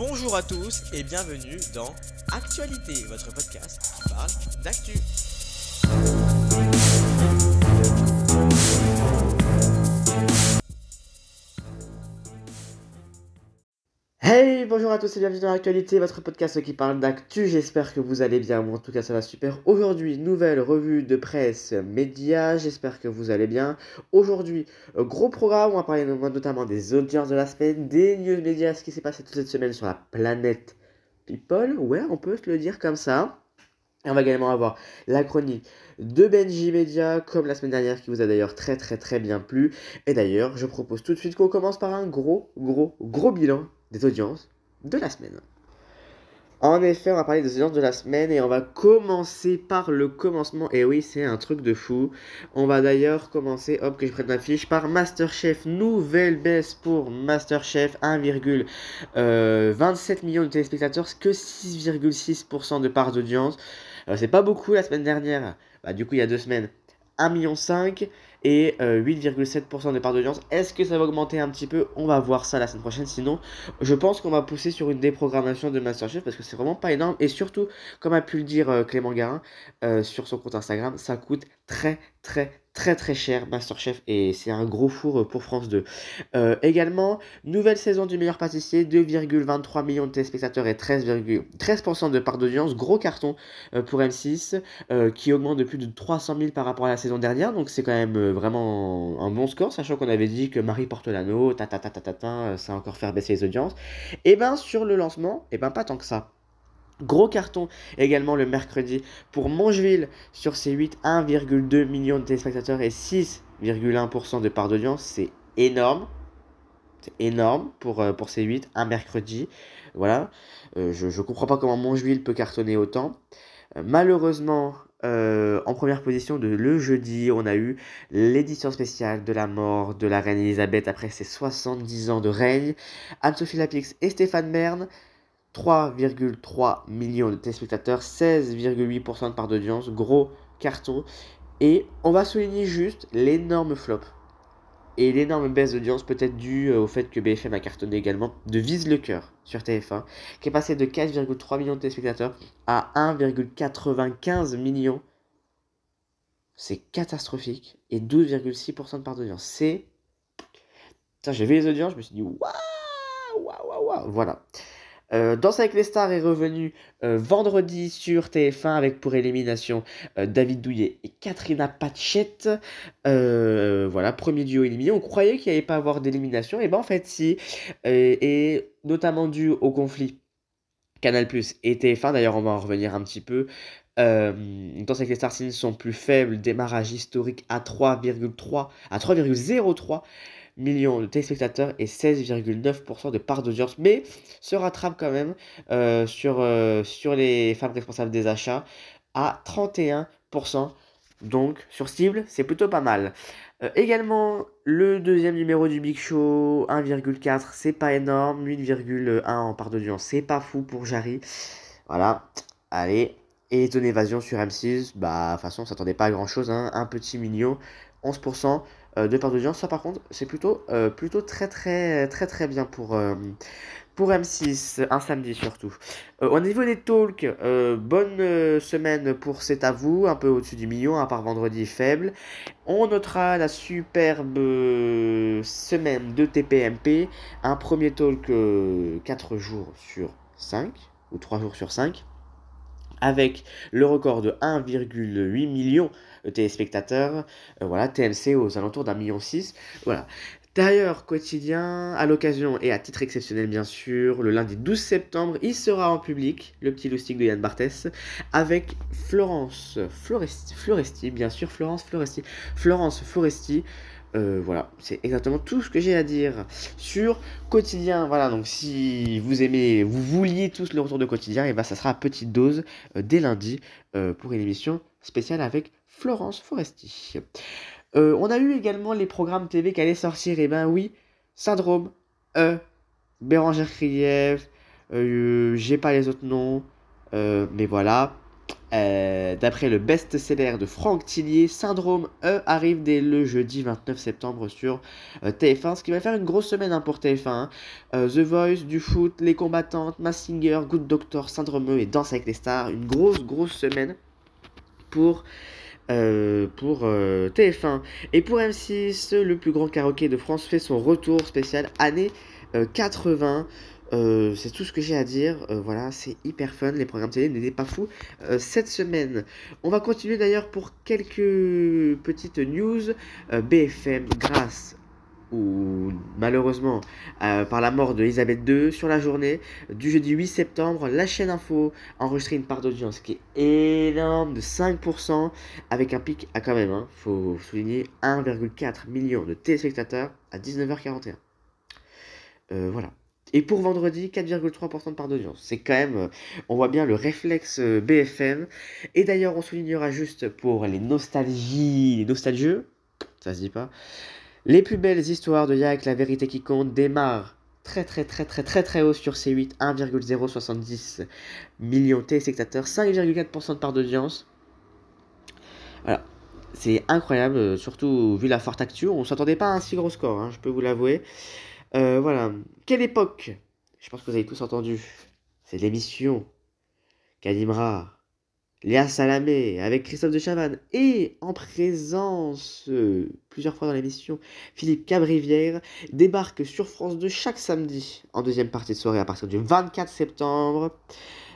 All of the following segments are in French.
Bonjour à tous et bienvenue dans Actualité, votre podcast qui parle d'actu. Hey, bonjour à tous et bienvenue dans l'actualité, votre podcast qui parle d'actu. J'espère que vous allez bien. Moi, en tout cas, ça va super. Aujourd'hui, nouvelle revue de presse média. J'espère que vous allez bien. Aujourd'hui, euh, gros programme. On va parler notamment des audiences de la semaine, des news médias, ce qui s'est passé toute cette semaine sur la planète People. Ouais, on peut se le dire comme ça. Et on va également avoir la chronique de Benji Media, comme la semaine dernière, qui vous a d'ailleurs très très très bien plu. Et d'ailleurs, je propose tout de suite qu'on commence par un gros, gros, gros bilan des audiences de la semaine. En effet, on va parler des audiences de la semaine et on va commencer par le commencement. Et oui, c'est un truc de fou. On va d'ailleurs commencer, hop, que je prenne ma fiche, par Masterchef. Nouvelle baisse pour Masterchef, 1,27 euh, millions de téléspectateurs, que 6,6% de part d'audience. Euh, c'est pas beaucoup la semaine dernière. Bah, du coup, il y a deux semaines, 1,5 million et 8,7% euh, de part d'audience. Est-ce que ça va augmenter un petit peu? On va voir ça la semaine prochaine. Sinon, je pense qu'on va pousser sur une déprogrammation de Masterchef parce que c'est vraiment pas énorme. Et surtout, comme a pu le dire euh, Clément Garin euh, sur son compte Instagram, ça coûte très très très très cher Masterchef et c'est un gros four pour France 2. Euh, également, nouvelle saison du meilleur pâtissier, 2,23 millions de téléspectateurs et 13,13% de part d'audience, gros carton euh, pour M6 euh, qui augmente de plus de 300 000 par rapport à la saison dernière, donc c'est quand même vraiment un bon score, sachant qu'on avait dit que Marie Portolano, ta ça a encore faire baisser les audiences. Et ben sur le lancement, et ben pas tant que ça. Gros carton également le mercredi pour Mongeville sur ses 8, 1,2 millions de téléspectateurs et 6,1% de part d'audience. C'est énorme. C'est énorme pour, euh, pour ces 8, un mercredi. Voilà. Euh, je ne comprends pas comment Mongeville peut cartonner autant. Euh, malheureusement, en première position de le jeudi, on a eu l'édition spéciale de la mort de la reine Elisabeth après ses 70 ans de règne. Anne-Sophie Lapix et Stéphane Bern 3,3 millions de téléspectateurs, 16,8% de part d'audience, gros carton. Et on va souligner juste l'énorme flop et l'énorme baisse d'audience peut-être due euh, au fait que BFM a cartonné également de Vise le cœur sur TF1, qui est passé de 4,3 millions de téléspectateurs à 1,95 millions. C'est catastrophique. Et 12,6% de part d'audience. C'est... j'ai vu les audiences, je me suis dit, waouh, waouh, waouh. Voilà. Euh, Danse avec les stars est revenu euh, vendredi sur TF1 avec pour élimination euh, David Douillet et Katrina Patchett. voilà, premier duo éliminé. On croyait qu'il n'y allait pas avoir d'élimination, et ben en fait si. et notamment dû au conflit Canal Plus et TF1, d'ailleurs on va en revenir un petit peu. Danse avec les stars sont plus faibles, démarrage historique à 3,3 à 3,03 millions de téléspectateurs et 16,9% de part d'audience, mais se rattrape quand même euh, sur, euh, sur les femmes responsables des achats à 31%. Donc sur cible, c'est plutôt pas mal. Euh, également, le deuxième numéro du Big Show, 1,4, c'est pas énorme. 8,1 en part d'audience, c'est pas fou pour Jarry. Voilà, allez. Et Zone Évasion sur M6, bah de toute façon, on s'attendait pas à grand chose, hein. un petit million, 11%. Euh, de part d'audience. Ça, par contre, c'est plutôt, euh, plutôt très, très, très, très bien pour, euh, pour M6, un samedi surtout. au niveau des talks, bonne semaine pour C'est à vous, un peu au-dessus du million, à part vendredi faible. On notera la superbe semaine de TPMP, un premier talk 4 jours sur 5, ou 3 jours sur 5 avec le record de 1,8 million de téléspectateurs. Euh, voilà, TMC aux alentours d'un million six. Voilà. D'ailleurs, quotidien, à l'occasion et à titre exceptionnel bien sûr, le lundi 12 septembre, il sera en public, le petit loustic de Yann Barthès, avec Florence Floresti, Floresti bien sûr, Florence Floresti, Florence Foresti, euh, voilà, c'est exactement tout ce que j'ai à dire sur quotidien. Voilà, donc si vous aimez, vous vouliez tous le retour de quotidien, et ben ça sera à petite dose euh, dès lundi euh, pour une émission spéciale avec Florence Foresti. on a eu également les programmes TV qui allaient sortir, et ben oui, Syndrome, E, Bérangère Krief, j'ai pas les autres noms, mais voilà, Euh, d'après le best-seller de Franck Tillier, Syndrome E arrive dès le jeudi 29 septembre sur euh, TF1, ce qui va faire une grosse semaine hein, pour TF1. Hein. Euh, The Voice, du foot, Les Combattantes, Massinger, Good Doctor, Syndrome E et Danse avec les stars. Une grosse, grosse semaine pour, pour TF1. Et pour M6, le plus grand karaoké de France fait son retour spécial année 80. Euh, c'est tout ce que j'ai à dire. Euh, voilà, c'est hyper fun. Les programmes télé n'étaient pas fous euh, cette semaine. On va continuer d'ailleurs pour quelques petites news. BFM, grâce ou malheureusement par la mort de II sur la journée du jeudi 8 septembre, la chaîne Info a une part d'audience qui est énorme de 5% avec un pic à quand même, hein, faut souligner 1,4 million de téléspectateurs à 19h41. voilà. Et pour vendredi, 4,3% de part d'audience. C'est quand même, euh, on voit bien le réflexe euh, BFM. Et d'ailleurs, on soulignera juste pour les nostalgies, les nostalgieux, ça se dit pas, les plus belles histoires de Yak, la vérité qui compte, démarrent très très très très très très haut sur C8, 1,070 millions de téléspectateurs, 5,4% de part d'audience. Voilà, c'est incroyable, euh, surtout vu la forte actu, on s'attendait pas à un si gros score, hein, je peux vous l'avouer. Euh, voilà. Quelle époque? Je pense que vous avez tous entendu. C'est l'émission qu'animera Léa Salamé avec Christophe de Chavannes et en présence euh, plusieurs fois dans l'émission Philippe Cabrivière débarque sur France 2 chaque samedi en deuxième partie de soirée à partir du 24 septembre.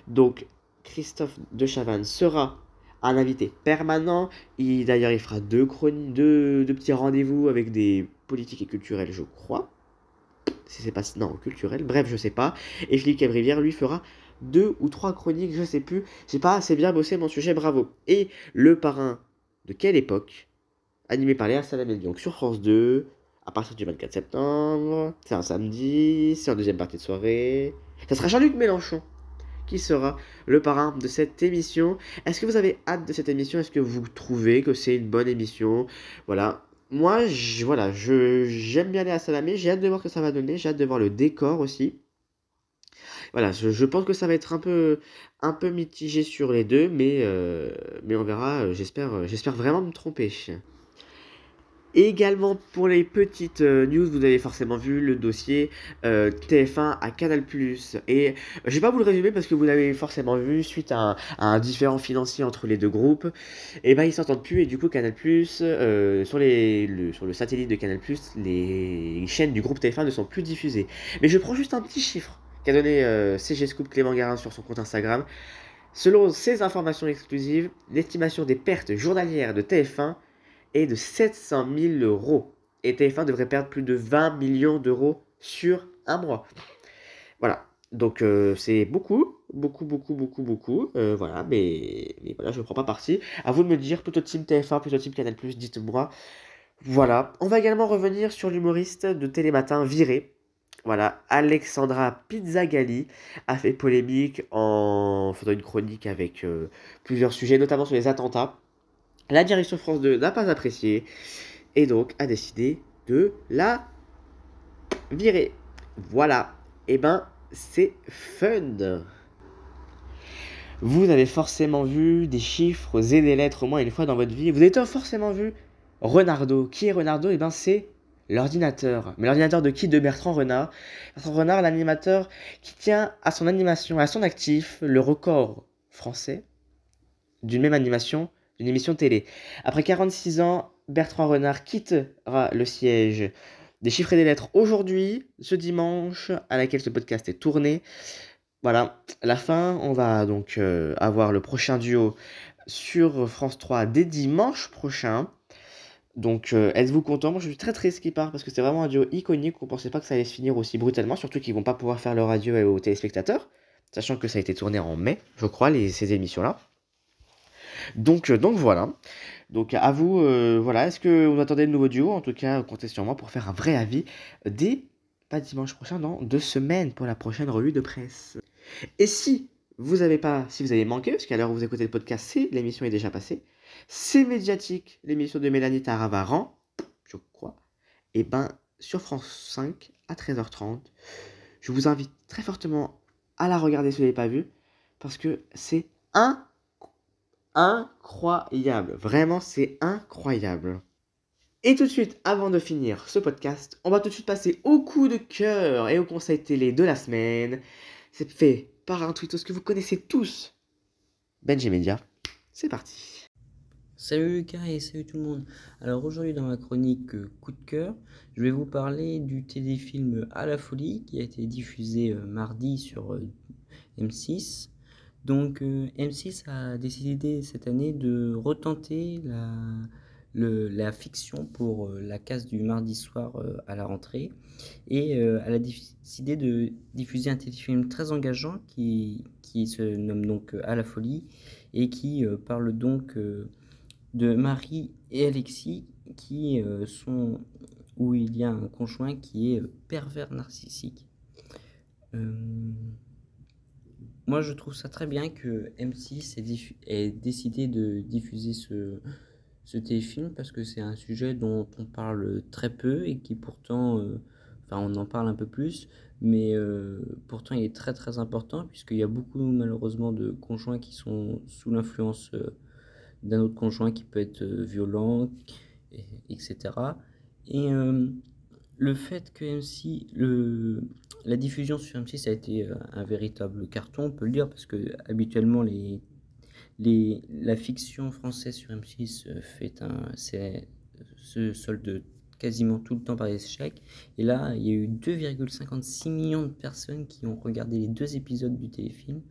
Donc Christophe de Chavannes sera un invité permanent. D'ailleurs, il fera deux, deux, deux petits rendez-vous avec des politiques et culturels, je crois si c'est pas non culturel, bref, je sais pas. Et Philippe Cabrivière lui fera deux ou trois chroniques, je sais plus. J'ai pas assez bien bossé mon sujet, bravo. Et le parrain de quelle époque? Animé par Léa Salamé, donc sur France 2, à partir du 24 septembre. C'est un samedi, c'est en deuxième partie de soirée. Ça sera Jean-Luc Mélenchon qui sera le parrain de cette émission. Est-ce que vous avez hâte de cette émission? Est-ce que vous trouvez que c'est une bonne émission? Voilà, moi, voilà, je, j'aime bien à Salamé, j'ai hâte de voir ce que ça va donner, j'ai hâte de voir le décor aussi. Voilà, je, pense que ça va être un peu, un peu mitigé sur les deux, mais, euh, mais on verra, j'espère, j'espère vraiment me tromper. Également pour les petites euh, news, vous avez forcément vu le dossier euh, TF1 à Canal+. Et euh, je vais pas vous le résumer parce que vous l'avez forcément vu suite à un, différent financier entre les deux groupes. Et ben ils s'entendent plus et du coup Canal+, sur, les, le, sur le satellite de Canal+, les chaînes du groupe TF1 ne sont plus diffusées. Mais je prends juste un petit chiffre qu'a donné CG Scoop Clément Garin sur son compte Instagram. Selon ces informations exclusives, l'estimation des pertes journalières de TF1 est de 700 000 euros. Et TF1 devrait perdre plus de 20 millions d'euros sur un mois. Voilà. Donc euh, c'est beaucoup, beaucoup, beaucoup, beaucoup, beaucoup. Euh, voilà, mais, mais, voilà, je ne prends pas parti. À vous de me dire, plutôt team TF1, plutôt team Canal+, dites-moi. Voilà. On va également revenir sur l'humoriste de Télématin viré. Voilà, Alexandra Pizzagalli a fait polémique en faisant une chronique avec euh, plusieurs sujets, notamment sur les attentats. La direction France 2 n'a pas apprécié et donc a décidé de la virer. Voilà. Et eh ben, c'est fun. Vous avez forcément vu des chiffres et des lettres au moins une fois dans votre vie. Vous avez forcément vu Renardo. Qui est Renardo? Et eh ben, c'est l'ordinateur. Mais l'ordinateur de qui? De Bertrand Renard. Bertrand Renard, l'animateur qui tient à son animation, à son actif, le record français d'une même animation d'une émission télé. Après 46 ans, Bertrand Renard quittera le siège des chiffres et des lettres aujourd'hui, ce dimanche, à laquelle ce podcast est tourné. Voilà, la fin, on va donc euh, avoir le prochain duo sur France 3 dès dimanche prochain. Donc, euh, êtes-vous content? Moi, je suis très triste qu'il parce que c'est vraiment un duo iconique. On pensait pas que ça allait se finir aussi brutalement, surtout qu'ils vont pas pouvoir faire leur radio aux téléspectateurs, sachant que ça a été tourné en mai, je crois, les, ces émissions-là. Donc, euh, donc voilà. Donc à vous, euh, voilà, est-ce que vous attendez de nouveaux duos? En tout cas, comptez sur moi pour faire un vrai avis dès, pas dimanche prochain, dans deux semaines pour la prochaine revue de presse. Et si vous avez pas, si vous avez manqué, parce qu'à l'heure où vous écoutez le podcast, l'émission est déjà passée, c'est médiatique, l'émission de Mélanie Taravaran, je crois, et eh ben sur France 5 à 13h30. Je vous invite très fortement à la regarder si vous ne l'avez pas vue, parce que c'est un incroyable. Vraiment, c'est incroyable. Et tout de suite, avant de finir ce podcast, on va tout de suite passer au coup de cœur et au conseil télé de la semaine. C'est fait par un tweetos que vous connaissez tous, Benji Media. C'est parti. Salut Lucas et salut tout le monde. Alors aujourd'hui dans ma chronique euh, coup de cœur, je vais vous parler du téléfilm À la folie qui a été diffusé euh, mardi sur euh, M6. Donc M6 a décidé cette année de retenter la, fiction pour la case du mardi soir à la rentrée. Et elle a décidé de diffuser un téléfilm très engageant qui, qui se nomme donc À la folie et qui parle donc de Marie et Alexis qui euh, sont où il y a un conjoint qui est euh, pervers narcissique. Euh, moi, je trouve ça très bien que M6 ait, décidé de diffuser ce, ce téléfilm parce que c'est un sujet dont on parle très peu et qui pourtant, enfin, on en parle un peu plus, mais pourtant il est très très important puisqu'il y a beaucoup malheureusement de conjoints qui sont sous l'influence d'un autre conjoint qui peut être euh, violent, etc. Et euh, le fait que MC, le, la diffusion sur M6 a été euh, un véritable carton, on peut le dire, parce que habituellement les, les, la fiction française sur M6 fait un, se solde quasiment tout le temps par les échecs. Et là, il y a eu 2,56 millions de personnes qui ont regardé les deux épisodes du téléfilm.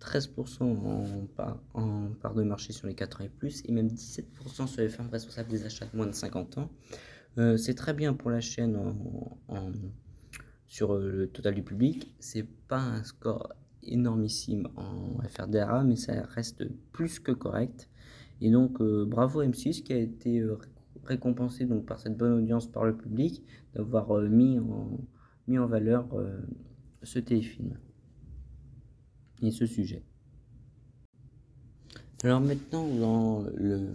13% en part, de marché sur les 4 ans et plus, et même 17% sur les femmes responsables des achats de moins de 50 ans. Euh, c'est très bien pour la chaîne sur euh, le total du public. C'est pas un score énormissime en FRDRA, mais ça reste plus que correct. Et donc, euh, bravo M6 qui a été récompensé donc, par cette bonne audience par le public d'avoir mis, en, mis en valeur ce téléfilm et ce sujet. Alors maintenant, dans le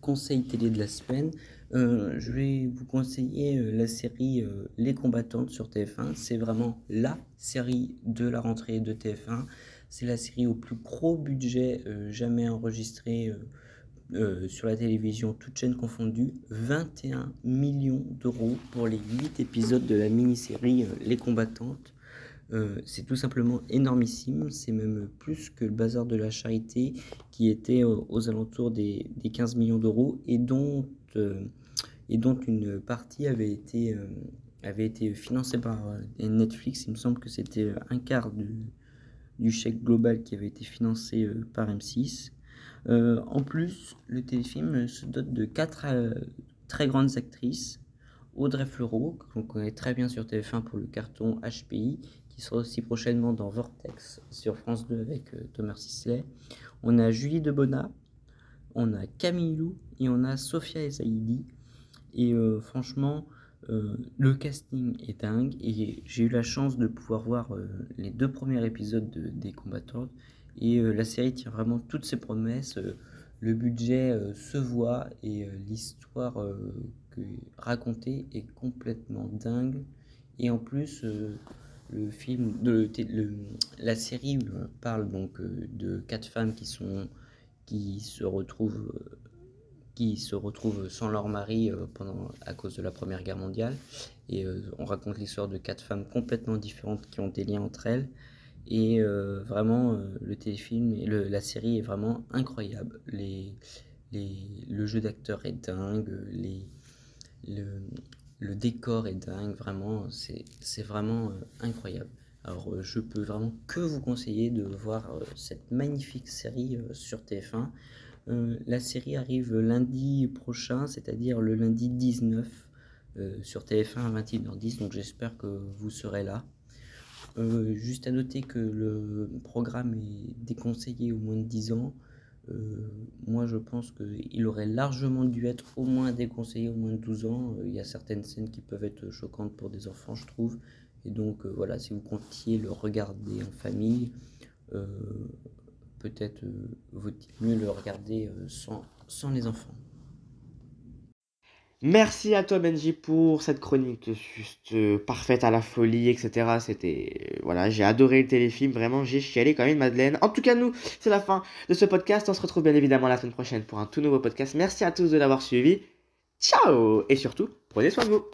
conseil télé de la semaine, euh, je vais vous conseiller euh, la série euh, Les combattantes sur TF1. C'est vraiment la série de la rentrée de TF1. C'est la série au plus gros budget jamais enregistré sur la télévision, toutes chaînes confondues. 21 millions d'euros pour les 8 épisodes de la mini-série Les combattantes. Euh, c'est tout simplement énormissime, c'est même plus que le bazar de la charité qui était aux, alentours des, 15 millions d'euros et dont, euh, et dont une partie avait été, euh, avait été financée par Netflix. Il me semble que c'était un quart du, du, chèque global qui avait été financé par M6. en plus, le téléfilm se dote de quatre très grandes actrices. Audrey Fleurot, qu'on connaît très bien sur TF1 pour le carton HPI, sera aussi prochainement dans Vortex sur France 2 avec euh, Thomas Sisley. On a Julie Debona, on a Camille Lou et on a Sophia Esaïdi. Et euh, franchement, euh, le casting est dingue et j'ai eu la chance de pouvoir voir les deux premiers épisodes des combattants et la série tient vraiment toutes ses promesses. le budget se voit et l'histoire racontée est complètement dingue. Et en plus, le film, de, la série euh, parle donc euh, de quatre femmes qui sont qui se retrouvent euh, qui se retrouvent sans leur mari pendant à cause de la Première Guerre mondiale. Et on raconte l'histoire de quatre femmes complètement différentes qui ont des liens entre elles. Et vraiment le téléfilm et la série est vraiment incroyable. Les, les le jeu d'acteur est dingue les le, le décor est dingue, vraiment, c'est vraiment euh, incroyable. Alors, euh, je peux vraiment que vous conseiller de voir euh, cette magnifique série sur TF1. la série arrive lundi prochain, c'est-à-dire le lundi 19 sur TF1 à 21h10, donc j'espère que vous serez là. juste à noter que le programme est déconseillé au moins de 10 ans. Euh, moi, je pense qu'il aurait largement dû être au moins déconseillé au moins de 12 ans. Euh, il y a certaines scènes qui peuvent être choquantes pour des enfants, je trouve. Et donc, euh, voilà, si vous comptiez le regarder en famille, peut-être vaut-il mieux le regarder sans, sans les enfants. Merci à toi Benji pour cette chronique juste euh, parfaite à la folie, etc. C'était... euh, voilà, j'ai adoré le téléfilm, vraiment j'ai chialé comme une madeleine. En tout cas nous, c'est la fin de ce podcast. On se retrouve bien évidemment la semaine prochaine pour un tout nouveau podcast. Merci à tous de l'avoir suivi. Ciao Et surtout, prenez soin de vous